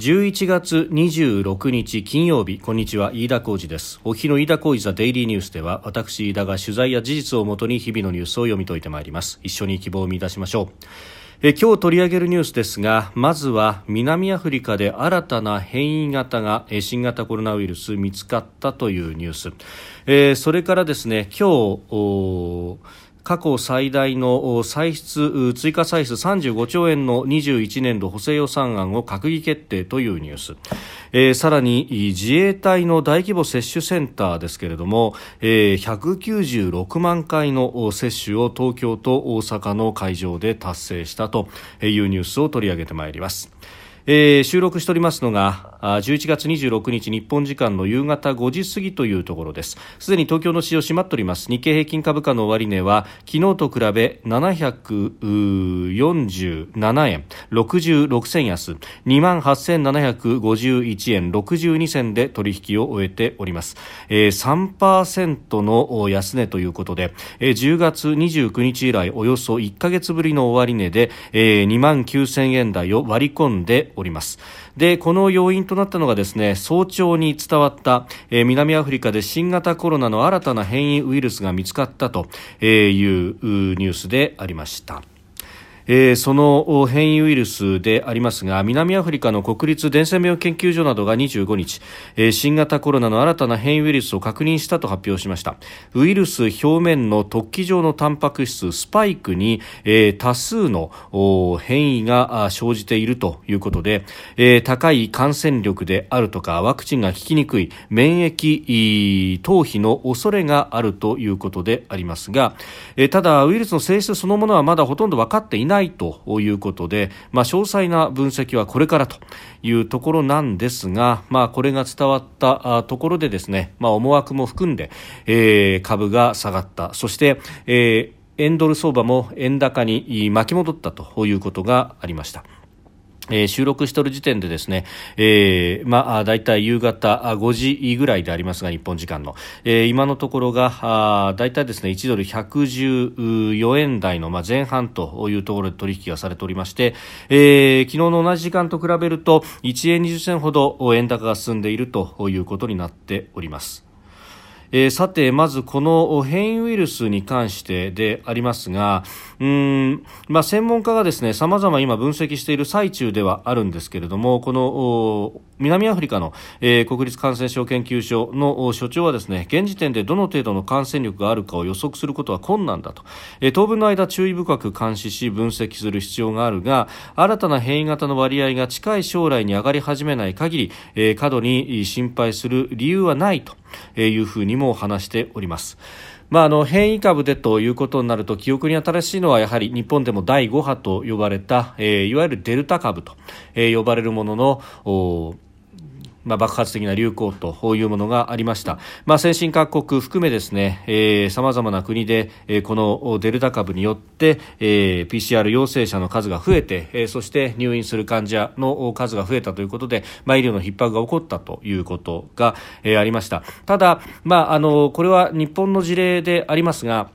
11月26日金曜日こんにちは飯田浩二です。お日の飯田浩二ザデイリーニュースでは私飯田が取材や事実をもとに日々のニュースを読み解いてまいります。一緒に希望を見出しましょう。え今日取り上げるニュースですがまずは南アフリカで新たな変異型が新型コロナウイルス見つかったというニュース、えー、それからですね今日過去最大の歳出追加歳出35兆円の21年度補正予算案を閣議決定というニュース、えー、さらに自衛隊の大規模接種センターですけれども、えー、196万回の接種を東京と大阪の会場で達成したというニュースを取り上げてまいります。えー、収録しておりますのが11月26日日本時間の夕方5時過ぎというところです。すでに東京の市場閉まっております。日経平均株価の終値は昨日と比べ747円66銭安。2万8751円62銭で取引を終えております、えー、3%の安値ということで、えー、10月29日以来およそ1か月ぶりの終値で、えー、2万9000円台を割り込んでおります。でこの要因となったのがですね早朝に伝わった、えー、南アフリカで新型コロナの新たな変異ウイルスが見つかったというニュースでありました。えー、その変異ウイルスでありますが南アフリカの国立伝染病研究所などが25日、えー、新型コロナの新たな変異ウイルスを確認したと発表しました。ウイルス表面の突起状のタンパク質スパイクに、えー、多数の変異が生じているということで、えー、高い感染力であるとかワクチンが効きにくい免疫逃避の恐れがあるということでありますが、えー、ただウイルスの性質そのものはまだほとんど分かっていないないということで、まあ、詳細な分析はこれからというところなんですが、まあ、これが伝わったところでですね、まあ、思惑も含んで、えー、株が下がったそして、えー、円ドル相場も円高に巻き戻ったということがありました。えー、収録している時点でですね、えー、まあ、だいたい夕方5時ぐらいでありますが、日本時間の、えー、今のところが、あだいたいですね、1ドル114円台の、まあ、前半というところで取引がされておりまして、えー、昨日の同じ時間と比べると、1円20銭ほど円高が進んでいるということになっております。えー、さて、まずこの変異ウイルスに関してでありますが、うん、まあ、専門家がですね、様々今分析している最中ではあるんですけれども、この南アフリカの、えー、国立感染症研究所の所長はですね、現時点でどの程度の感染力があるかを予測することは困難だと、えー、当分の間注意深く監視し分析する必要があるが、新たな変異型の割合が近い将来に上がり始めない限り、えー、過度に心配する理由はないと。いうふうにも話しております。まあ、あの変異株でということになると記憶に新しいのはやはり日本でも第5波と呼ばれた、えー、いわゆるデルタ株と、えー、呼ばれるもののまあ、爆発的な流行というものがありました、まあ、先進各国含めですねさまざまな国で、えー、このデルタ株によって、えー、PCR 陽性者の数が増えて、えー、そして入院する患者の数が増えたということで、まあ、医療の逼迫が起こったということが、えー、ありました。ただ、まあ、あのこれは日本の事例でありますが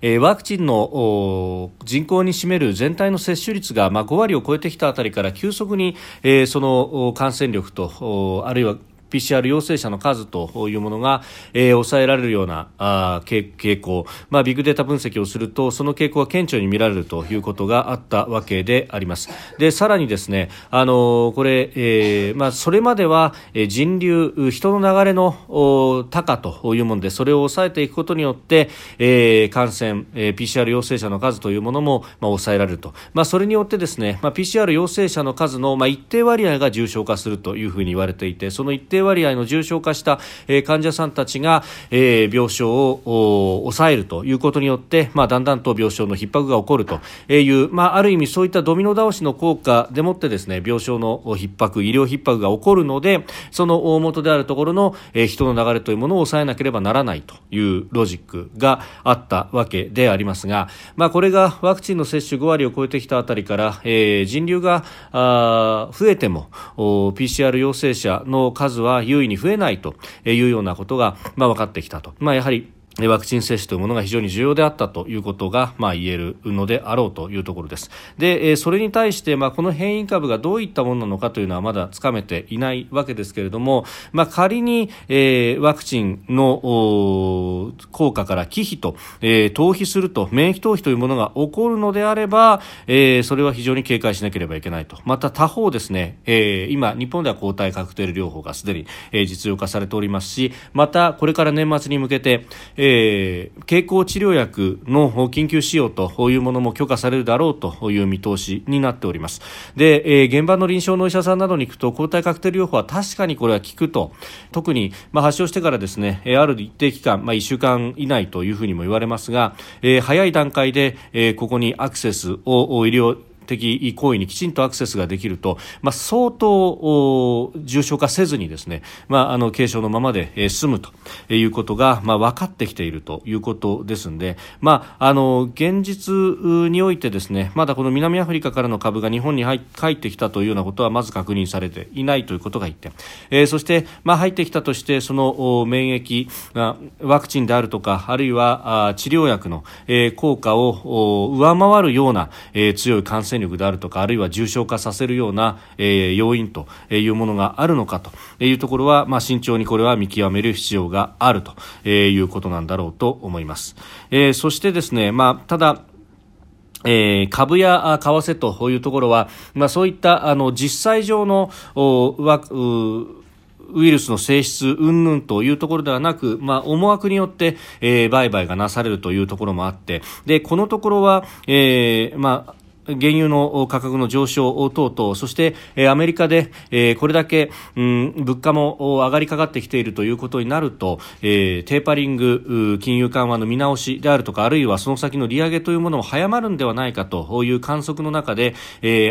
え、ワクチンの人口に占める全体の接種率が、まあ、5割を超えてきたあたりから急速に、え、その感染力とあるいは PCR 陽性者の数というものが、えー、抑えられるようなあ傾向、まあ、ビッグデータ分析をするとその傾向が顕著に見られるということがあったわけであります。でさらにですねあのこれ、えーまあ、それまでは人流人の流れの高というものでそれを抑えていくことによって、えー、感染、えー、PCR 陽性者の数というものも、まあ、抑えられると、まあ、それによってですね、まあ、PCR 陽性者の数の、まあ、一定割合が重症化するというふうに言われていてその一定定割合の重症化した、えー、患者さんたちが、えー、病床を抑えるということによって、まあ、だんだんと病床の逼迫が起こるという、まあ、ある意味そういったドミノ倒しの効果でもってですね病床の逼迫医療逼迫が起こるのでその大元であるところの、えー、人の流れというものを抑えなければならないというロジックがあったわけでありますが、まあ、これがワクチンの接種5割を超えてきたあたりから、えー、人流があ増えても PCR 陽性者の数はは優位に増えないというようなことが、まあ、分かってきたと。まあ、やはりワクチン接種というものが非常に重要であったということが、まあ、言えるのであろうというところです。で、それに対して、まあ、この変異株がどういったものなのかというのはまだつかめていないわけですけれども、まあ、仮に、えー、ワクチンの効果から忌避と、えー、逃避すると、免疫逃避というものが起こるのであれば、えー、それは非常に警戒しなければいけないと。また他方ですね、えー、今、日本では抗体カクテル療法がすでに、えー、実用化されておりますし、またこれから年末に向けて、ええー、経口治療薬の緊急使用というものも許可されるだろうという見通しになっております。で、えー、現場の臨床のお医者さんなどに行くと抗体カクテル療法は確かにこれは効くと特に、まあ、発症してからですねある一定期間、まあ、1週間以内というふうにも言われますが、えー、早い段階で、えー、ここにアクセスを医療的行為にきちんとアクセスができると、まあ、相当重症化せずにですね、まあ、あの軽症のままで済むということが、まあ、分かってきているということですので、まあ、あの現実においてですねまだこの南アフリカからの株が日本に入ってきたというようなことはまず確認されていないということが1点、えー、そして、まあ、入ってきたとしてその免疫ワクチンであるとかあるいは治療薬の、え、効果を上回るような、え、強い感染力であるとかあるいは重症化させるような、えー、要因というものがあるのかというところは、まあ、慎重にこれは見極める必要があるということなんだろうと思います。えー、そしてですね、まあ、ただえー、株や為替というところは、まあ、そういったあの実際上のおわうウイルスの性質云々というところではなく、まあ、思惑によって、えー、売買がなされるというところもあってでこのところは、えーまあ原油の価格の上昇等々、そして、アメリカで、これだけ、うん、物価も上がりかかってきているということになると、テーパリング、金融緩和の見直しであるとか、あるいはその先の利上げというものも早まるんではないかという観測の中で、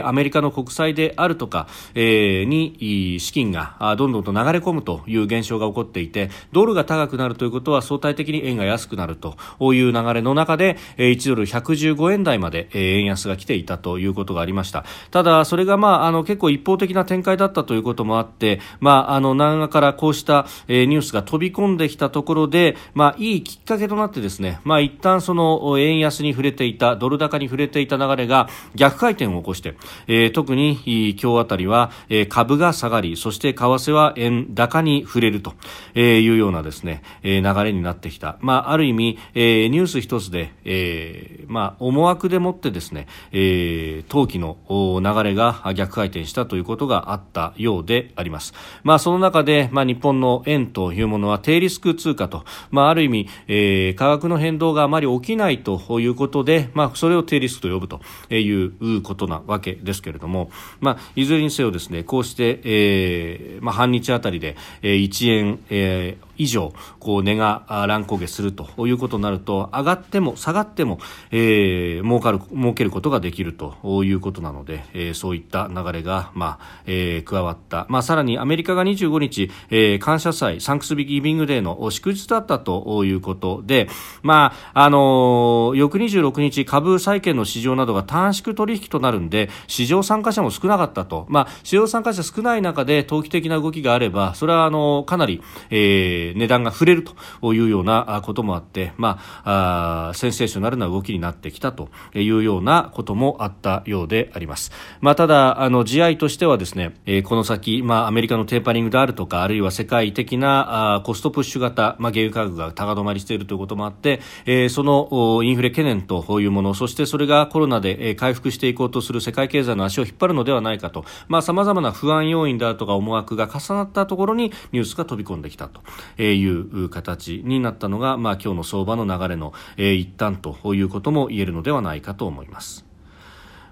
アメリカの国債であるとか、に資金がどんどんと流れ込むという現象が起こっていて、ドルが高くなるということは相対的に円が安くなるという流れの中で、1ドル115円台まで円安が来ていたということがありました。ただそれが、まあ、あの結構一方的な展開だったということもあって、まあ、あの南側からこうした、えー、ニュースが飛び込んできたところで、まあ、いいきっかけとなってですね、まあ、一旦その円安に触れていたドル高に触れていた流れが逆回転を起こして、えー、特に今日あたりは、えー、株が下がりそして為替は円高に触れるというようなですね、えー、流れになってきた、まあ、ある意味、えー、ニュース一つで、えーまあ、思惑でもってですね、えーえー、投機の流れが逆回転したということがあったようであります。まあ、その中で、まあ、日本の円というものは低リスク通貨と、まあ、ある意味、えー、価格の変動があまり起きないということで、まあ、それを低リスクと呼ぶということなわけですけれども、まあ、いずれにせよですね、こうして、えー、まあ、半日あたりで、1円、えー、以上こう値が乱高下するということになると上がっても下がっても、えー、儲かる儲けることができるということなので、えー、そういった流れが、まあえー、加わった、まあ、さらにアメリカが25日、えー、感謝祭サンクスビギビングデーの祝日だったということで、まああのー、翌26日株債券の市場などが短縮取引となるんで市場参加者も少なかったと、まあ、市場参加者少ない中で投機的な動きがあればそれはあのかなり、えー値段が触れるというようなこともあって、まあ、あセンセーショナルな動きになってきたというようなこともあったようであります。まあ、ただ、あの、地合としてはですね、えー、この先、まあ、アメリカのテーパリングであるとか、あるいは世界的なあコストプッシュ型、まあ、原油価格が高止まりしているということもあって、えー、そのインフレ懸念というもの、そしてそれがコロナで回復していこうとする世界経済の足を引っ張るのではないかと、まあ、様々な不安要因であるとか思惑が重なったところにニュースが飛び込んできたと。えいう形になったのが、まあ、今日の相場の流れの、えー、一端ということも言えるのではないかと思います。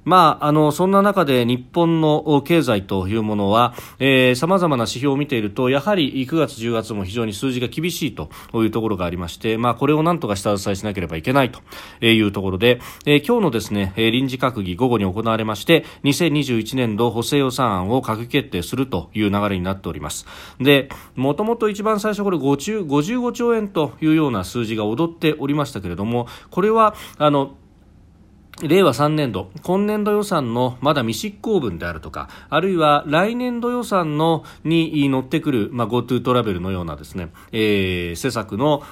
まあ、あのそんな中で日本の経済というものはさまざまな指標を見ているとやはり9月、10月も非常に数字が厳しいというところがありまして、まあ、これをなんとか下支えしなければいけないというところで、えー、今日のですね臨時閣議午後に行われまして2021年度補正予算案を閣議決定するという流れになっております。でもともと一番最初これ55兆円というような数字が踊っておりましたけれどもこれはあの令和3年度、今年度予算のまだ未執行分であるとか、あるいは来年度予算のに乗ってくる、まあ、GoTo トラベルのようなですね、えー、施策の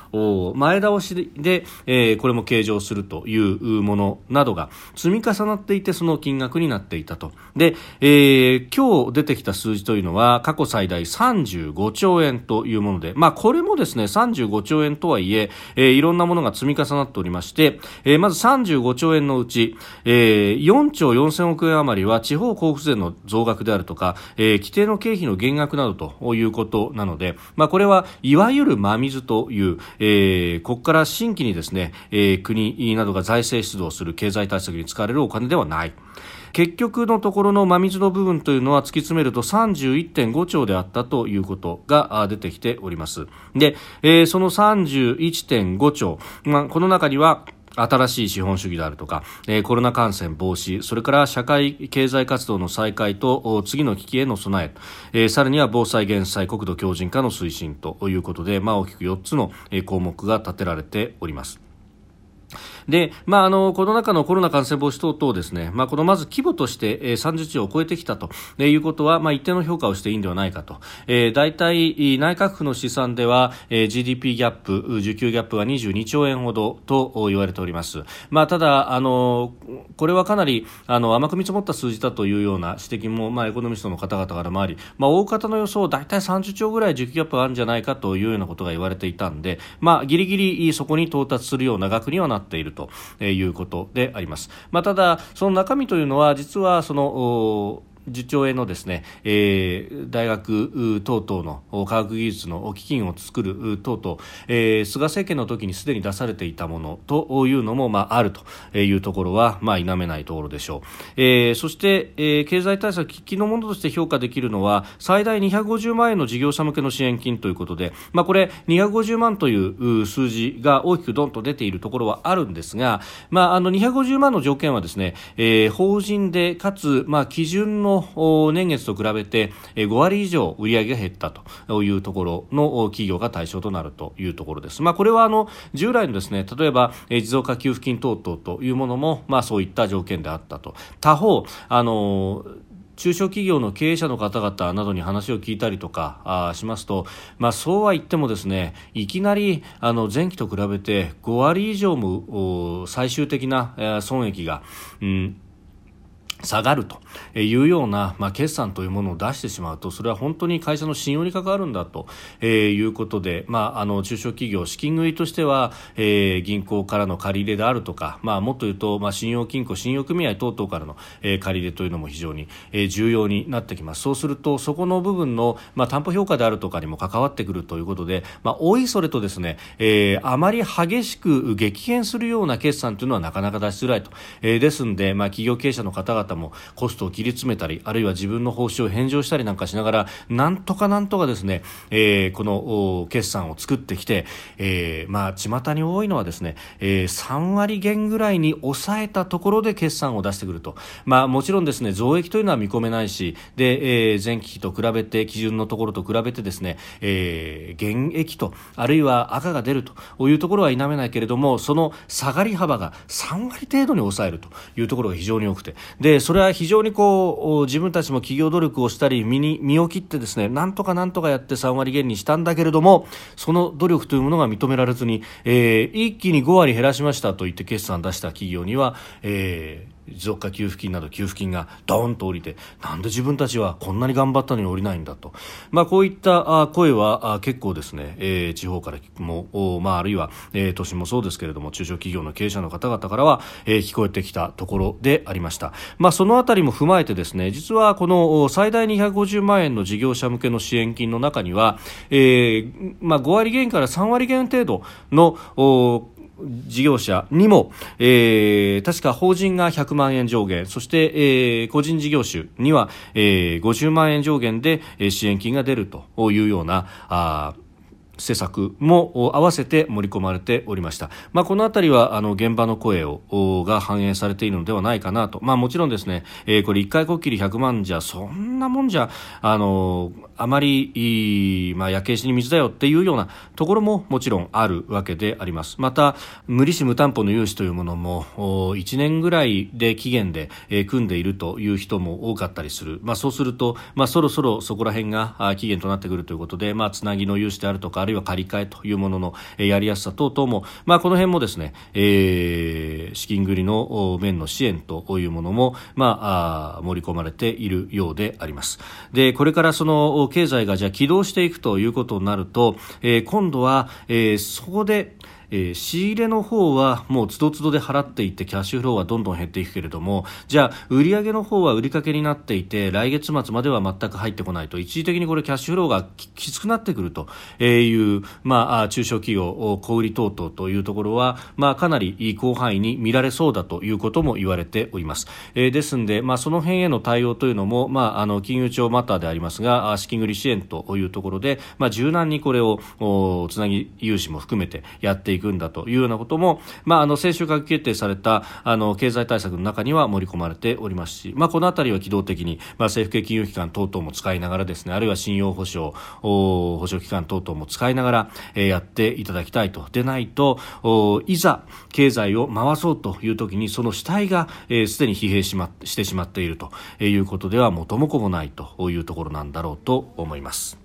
前倒しで、えー、これも計上するというものなどが積み重なっていてその金額になっていたと。で、えー、今日出てきた数字というのは過去最大35兆円というもので、まあ、これもですね、35兆円とはいえ、えー、いろんなものが積み重なっておりまして、えー、まず35兆円のうちち、えー、4兆4000億円余りは地方交付税の増額であるとか、えー、規定の経費の減額などということなので、まあ、これはいわゆる真水という、えー、ここから新規にですね、えー、国などが財政出動する経済対策に使われるお金ではない。結局のところの真水の部分というのは突き詰めると31.5兆であったということが出てきております。で、えー、その31.5兆、まあ、この中には新しい資本主義であるとか、えー、コロナ感染防止、それから社会経済活動の再開と次の危機への備え、えー、さらには防災減災、国土強靭化の推進ということで、まあ、大きく4つの項目が立てられております。で、まあ、あの、この中のコロナ感染防止等々ですね、まあ、このまず規模として、えー、30兆を超えてきたということは、まあ、一定の評価をしていいんではないかと。えー、大体、内閣府の試算では、えー、GDP ギャップ、需給ギャップが22兆円ほどと言われております。まあ、ただ、あの、これはかなり、あの、甘く見積もった数字だというような指摘も、まあ、エコノミストの方々からもあり、まあ、大方の予想、大体30兆ぐらい需給ギャップがあるんじゃないかというようなことが言われていたんで、まあ、ギリギリそこに到達するような額にはなっているということであります。まあ、ただ、その中身というのは実はその10兆円のですね、えー、大学等々の科学技術の基金を作る等々、えー、菅政権の時にすでに出されていたものというのも、まあ、あるというところは、まあ、否めないところでしょう。えー、そして、えー、経済対策喫緊のものとして評価できるのは、最大250万円の事業者向けの支援金ということで、まあ、これ、250万という数字が大きくどんと出ているところはあるんですが、まあ、あの250万の条件はですね、えー、法人でかつ、まあ、基準の年月と比べて5割以上売上が減ったというところの企業が対象となるというところです。まあ、これはあの従来のですね例えば持続化給付金等々というものも、まあ、そういった条件であったと。他方あの中小企業の経営者の方々などに話を聞いたりとかしますと、まあ、そうは言ってもですねいきなりあの前期と比べて5割以上も最終的な損益が、うん、下がるというような、まあ、決算というものを出してしまうとそれは本当に会社の信用に関わるんだと、えー、いうことで、まあ、あの中小企業資金繰りとしては、えー、銀行からの借り入れであるとか、まあ、もっと言うと、まあ、信用金庫信用組合等々からの、えー、借り入れというのも非常に、えー、重要になってきます。そうするとそこの部分の、まあ、担保評価であるとかにも関わってくるということで、まあ、おいそれとですね、えー、あまり激しく激変するような決算というのはなかなか出しづらいと、えー、ですので、まあ、企業経営者の方々もコストを切り詰めたりあるいは自分の報酬を返上したりなんかしながらなんとかなんとかですね、えー、この決算を作ってきて、えー、まあ巷に多いのはですね、えー、3割減ぐらいに抑えたところで決算を出してくると、まあ、もちろんですね増益というのは見込めないしで、えー、前期と比べて基準のところと比べてですね、えー、減益とあるいは赤が出るというところは否めないけれどもその下がり幅が3割程度に抑えるというところが非常に多くて。でそれは非常にこう自分たちも企業努力をしたり身に身を切ってですねなんとかなんとかやって3割減にしたんだけれどもその努力というものが認められずに、えー、一気に5割減らしましたと言って決算出した企業には、えー、持続化給付金など給付金がドーンと降りてなんで自分たちはこんなに頑張ったのに降りないんだと、まあ、こういった声は結構ですね、えー、地方からも、まあ、あるいは、えー、都心もそうですけれども中小企業の経営者の方々からは、えー、聞こえてきたところでありました、まあ、そのあたりも踏まえてですね実はこの最大250万円の事業者向けの支援金の中には、えーまあ、5割減から3割減程度の事業者にも、えー、確か法人が100万円上限そして、えー、個人事業主には、えー、50万円上限で支援金が出るというようなあ施策も合わせて盛り込まれておりました、まあ、このあたりはあの現場の声をが反映されているのではないかなと、まあ、もちろんですね、えー、これ1回こっきり100万じゃそんなもんじゃあのあまり、まあ、焼け石に水だよっていうようなところももちろんあるわけであります。また無利子無担保の融資というものも1年ぐらいで期限で、えー、組んでいるという人も多かったりする、まあ、そうすると、まあ、そろそろそこら辺が期限となってくるということで、まあ、つなぎの融資であるとかあるいは借り換えというものの、えー、やりやすさ等々も、まあ、この辺もですね、えー、資金繰りの面の支援というものも、まあ、盛り込まれているようであります。でこれからその経済がじゃあ起動していくということになると、えー、今度は、えー、そこでえー、仕入れの方はもうつどつどで払っていってキャッシュフローはどんどん減っていくけれどもじゃあ売上の方は売りかけになっていて来月末までは全く入ってこないと。一時的にこれキャッシュフローがきつくなってくると。いう、まあ、中小企業小売等々というところは、まあ、かなり広範囲に見られそうだということも言われております、えー、ですので、まあ、その辺への対応というのも、まあ、あの金融庁マターでありますが資金繰り支援というところで、まあ、柔軟にこれをつなぎ融資も含めてやっていくくんだというようなことも、まあ、あの先週閣議決定されたあの経済対策の中には盛り込まれておりますし、まあ、このあたりは機動的に、まあ、政府系金融機関等々も使いながらですねあるいは信用保証保証機関等々も使いながら、えー、やっていただきたいとでないといざ経済を回そうという時にその主体がすで、えー、に疲弊し,、ま、してしまっているということでは元も子もないというところなんだろうと思います。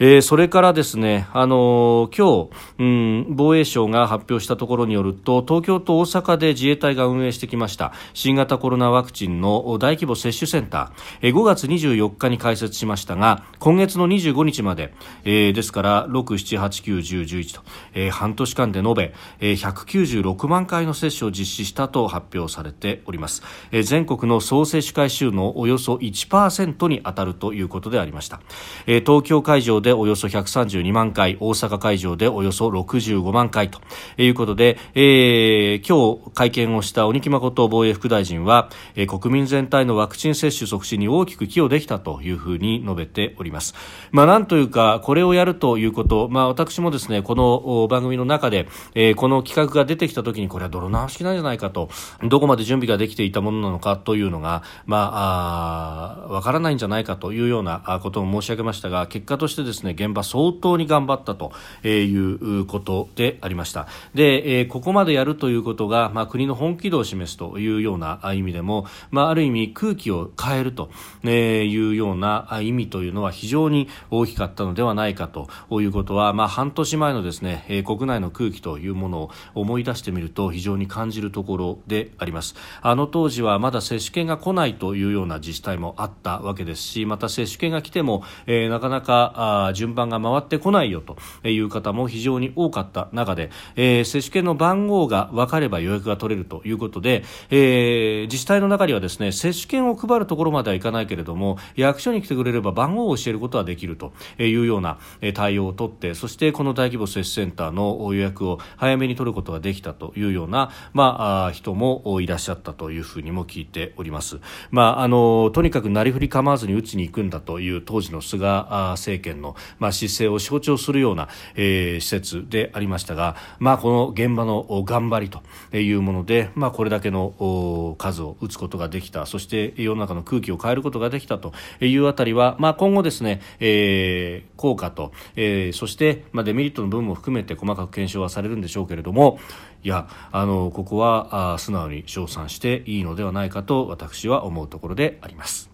えー、それからですね、あのー、今日、うん、防衛省が発表したところによると東京と大阪で自衛隊が運営してきました新型コロナワクチンの大規模接種センター、えー、5月24日に開設しましたが今月の25日まで、えー、ですから6、7、8、9、10、11と、えー、半年間で延べ、えー、196万回の接種を実施したと発表されております、えー、全国の総接種回数のおよそ1%に当たるということでありました、えー、東京会場でおよそ132万回大阪会場でおよそ65万回ということで、えー、今日会見をした鬼木誠防衛副大臣は、えー、国民全体のワクチン接種促進に大きく寄与できたというふうに述べております。まあ、なんというかこれをやるということ、まあ、私もですねこの番組の中で、えー、この企画が出てきた時にこれは泥直しなんじゃないかとどこまで準備ができていたものなのかというのが、まあ、あわからないんじゃないかというようなことを申し上げましたが結果としてですねですね現場相当に頑張ったということでありました。で、ここまでやるということが、まあ、国の本気度を示すというような意味でも、まあ、ある意味空気を変えるというような意味というのは非常に大きかったのではないかということは、まあ、半年前のですね国内の空気というものを思い出してみると非常に感じるところであります。あの当時はまだ接種券が来ないというような自治体もあったわけですしまた接種券が来ても、えー、なかなか順番が回ってこないよという方も非常に多かった中で、えー、接種券の番号が分かれば予約が取れるということで、えー、自治体の中にはですね接種券を配るところまではいかないけれども役所に来てくれれば番号を教えることはできるというような対応を取ってそしてこの大規模接種センターの予約を早めに取ることができたというような、まあ、人もいらっしゃったというふうにも聞いております。まあ、あのとにかくなりふり構わずに打ちに行くんだという当時の菅政権のまあ、姿勢を象徴するような、えー、施設でありましたが、まあ、この現場の頑張りというもので、まあ、これだけの数を打つことができたそして世の中の空気を変えることができたというあたりは、まあ、今後ですね、えー、効果と、えー、そして、まあ、デメリットの部分も含めて細かく検証はされるんでしょうけれどもいやあのここはあ素直に称賛していいのではないかと私は思うところであります。